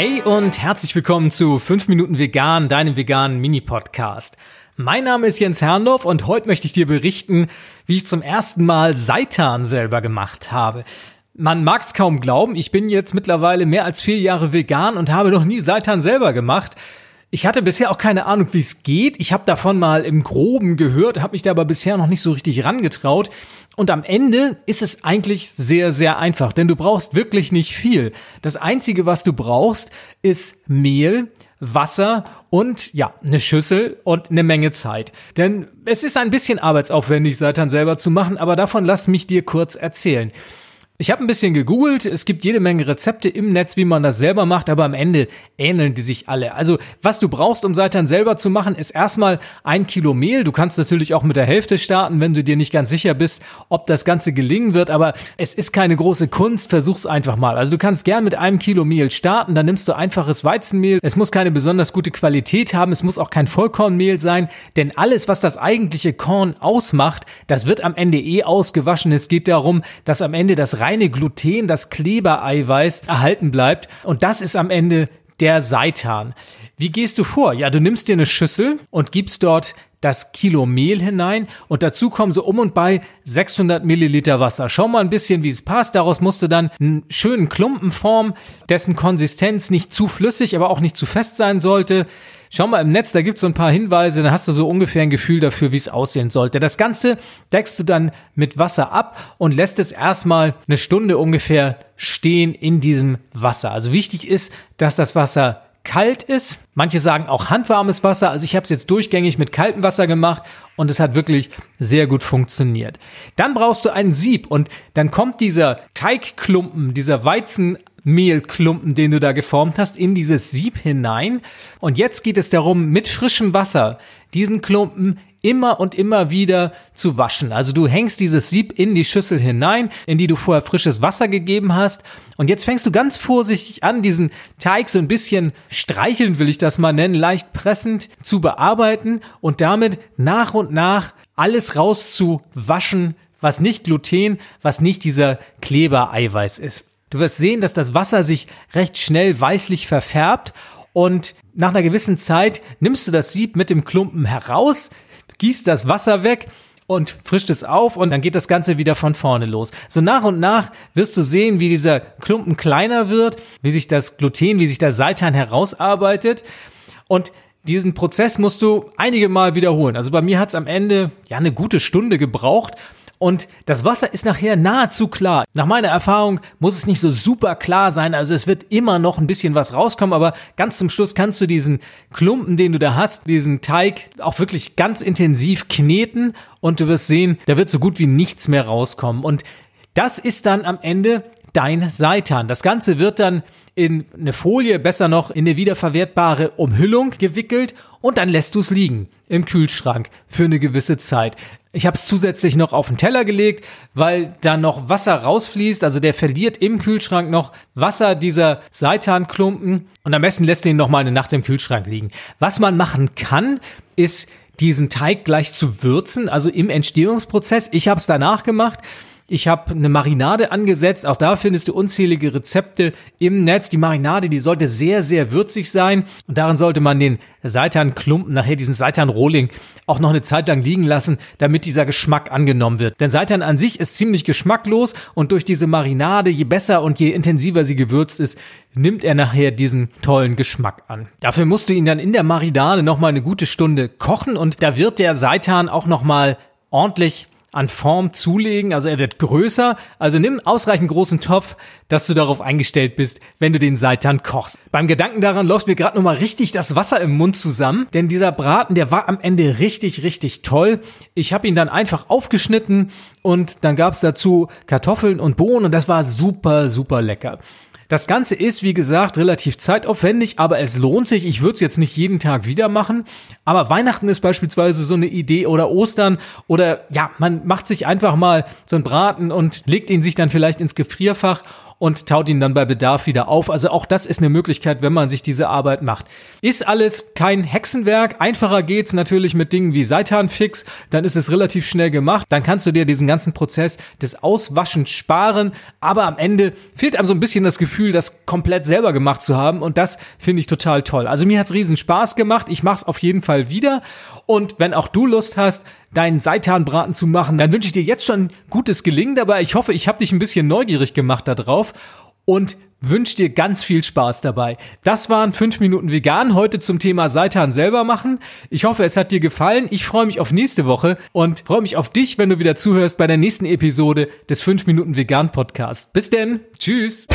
Hey und herzlich willkommen zu 5 Minuten Vegan, deinem veganen Mini-Podcast. Mein Name ist Jens Herrndorf und heute möchte ich dir berichten, wie ich zum ersten Mal Seitan selber gemacht habe. Man mag es kaum glauben, ich bin jetzt mittlerweile mehr als vier Jahre vegan und habe noch nie Seitan selber gemacht. Ich hatte bisher auch keine Ahnung, wie es geht. Ich habe davon mal im Groben gehört, habe mich da aber bisher noch nicht so richtig rangetraut. Und am Ende ist es eigentlich sehr, sehr einfach, denn du brauchst wirklich nicht viel. Das Einzige, was du brauchst, ist Mehl, Wasser und ja, eine Schüssel und eine Menge Zeit. Denn es ist ein bisschen arbeitsaufwendig, Seitan selber zu machen, aber davon lass mich dir kurz erzählen. Ich habe ein bisschen gegoogelt, es gibt jede Menge Rezepte im Netz, wie man das selber macht, aber am Ende ähneln die sich alle. Also was du brauchst, um Seitan selber zu machen, ist erstmal ein Kilo Mehl. Du kannst natürlich auch mit der Hälfte starten, wenn du dir nicht ganz sicher bist, ob das Ganze gelingen wird, aber es ist keine große Kunst, versuch's einfach mal. Also du kannst gern mit einem Kilo Mehl starten, dann nimmst du einfaches Weizenmehl. Es muss keine besonders gute Qualität haben, es muss auch kein Vollkornmehl sein, denn alles, was das eigentliche Korn ausmacht, das wird am Ende eh ausgewaschen. Es geht darum, dass am Ende das reine Gluten, das Klebereiweiß erhalten bleibt. Und das ist am Ende der Seitan. Wie gehst du vor? Ja, du nimmst dir eine Schüssel und gibst dort das Kilo Mehl hinein und dazu kommen so um und bei 600 Milliliter Wasser. Schau mal ein bisschen, wie es passt. Daraus musst du dann einen schönen Klumpen formen, dessen Konsistenz nicht zu flüssig, aber auch nicht zu fest sein sollte. Schau mal im Netz, da gibt es so ein paar Hinweise, dann hast du so ungefähr ein Gefühl dafür, wie es aussehen sollte. Das Ganze deckst du dann mit Wasser ab und lässt es erstmal eine Stunde ungefähr stehen in diesem Wasser. Also wichtig ist, dass das Wasser kalt ist. Manche sagen auch handwarmes Wasser. Also ich habe es jetzt durchgängig mit kaltem Wasser gemacht und es hat wirklich sehr gut funktioniert. Dann brauchst du ein Sieb und dann kommt dieser Teigklumpen, dieser Weizen Mehlklumpen, den du da geformt hast, in dieses Sieb hinein. Und jetzt geht es darum, mit frischem Wasser diesen Klumpen immer und immer wieder zu waschen. Also du hängst dieses Sieb in die Schüssel hinein, in die du vorher frisches Wasser gegeben hast. Und jetzt fängst du ganz vorsichtig an, diesen Teig so ein bisschen streicheln, will ich das mal nennen, leicht pressend zu bearbeiten und damit nach und nach alles rauszuwaschen, was nicht Gluten, was nicht dieser Klebereiweiß ist. Du wirst sehen, dass das Wasser sich recht schnell weißlich verfärbt und nach einer gewissen Zeit nimmst du das Sieb mit dem Klumpen heraus, gießt das Wasser weg und frischt es auf und dann geht das Ganze wieder von vorne los. So nach und nach wirst du sehen, wie dieser Klumpen kleiner wird, wie sich das Gluten, wie sich der Seitan herausarbeitet und diesen Prozess musst du einige Mal wiederholen. Also bei mir hat es am Ende ja eine gute Stunde gebraucht und das Wasser ist nachher nahezu klar. Nach meiner Erfahrung muss es nicht so super klar sein. Also es wird immer noch ein bisschen was rauskommen, aber ganz zum Schluss kannst du diesen Klumpen, den du da hast, diesen Teig auch wirklich ganz intensiv kneten und du wirst sehen, da wird so gut wie nichts mehr rauskommen. Und das ist dann am Ende dein Seitan. Das Ganze wird dann in eine Folie, besser noch in eine wiederverwertbare Umhüllung gewickelt und dann lässt du es liegen im Kühlschrank für eine gewisse Zeit. Ich habe es zusätzlich noch auf den Teller gelegt, weil da noch Wasser rausfließt. Also der verliert im Kühlschrank noch Wasser, dieser Seitanklumpen. Und am besten lässt du ihn noch mal eine Nacht im Kühlschrank liegen. Was man machen kann, ist diesen Teig gleich zu würzen, also im Entstehungsprozess. Ich habe es danach gemacht. Ich habe eine Marinade angesetzt. Auch da findest du unzählige Rezepte im Netz. Die Marinade, die sollte sehr, sehr würzig sein. Und darin sollte man den Seitanklumpen, nachher diesen Seitanrohling, auch noch eine Zeit lang liegen lassen, damit dieser Geschmack angenommen wird. Denn Seitan an sich ist ziemlich geschmacklos und durch diese Marinade, je besser und je intensiver sie gewürzt ist, nimmt er nachher diesen tollen Geschmack an. Dafür musst du ihn dann in der Marinade nochmal eine gute Stunde kochen und da wird der Seitan auch nochmal ordentlich an Form zulegen, also er wird größer, also nimm ausreichend großen Topf, dass du darauf eingestellt bist, wenn du den Seitan kochst. Beim Gedanken daran läuft mir gerade nochmal richtig das Wasser im Mund zusammen, denn dieser Braten, der war am Ende richtig, richtig toll. Ich habe ihn dann einfach aufgeschnitten und dann gab's dazu Kartoffeln und Bohnen und das war super, super lecker. Das Ganze ist, wie gesagt, relativ zeitaufwendig, aber es lohnt sich. Ich würde es jetzt nicht jeden Tag wieder machen, aber Weihnachten ist beispielsweise so eine Idee oder Ostern oder ja, man macht sich einfach mal so einen Braten und legt ihn sich dann vielleicht ins Gefrierfach und taut ihn dann bei Bedarf wieder auf. Also auch das ist eine Möglichkeit, wenn man sich diese Arbeit macht. Ist alles kein Hexenwerk. Einfacher geht's natürlich mit Dingen wie Seitanfix. Dann ist es relativ schnell gemacht. Dann kannst du dir diesen ganzen Prozess des Auswaschens sparen. Aber am Ende fehlt einem so ein bisschen das Gefühl, das komplett selber gemacht zu haben. Und das finde ich total toll. Also mir hat's riesen Spaß gemacht. Ich mache es auf jeden Fall wieder. Und wenn auch du Lust hast, deinen Seitanbraten zu machen, dann wünsche ich dir jetzt schon gutes Gelingen dabei. Ich hoffe, ich habe dich ein bisschen neugierig gemacht darauf und wünsche dir ganz viel Spaß dabei. Das waren 5 Minuten vegan heute zum Thema Seitan selber machen. Ich hoffe, es hat dir gefallen. Ich freue mich auf nächste Woche und freue mich auf dich, wenn du wieder zuhörst bei der nächsten Episode des 5 Minuten vegan Podcast. Bis denn. Tschüss.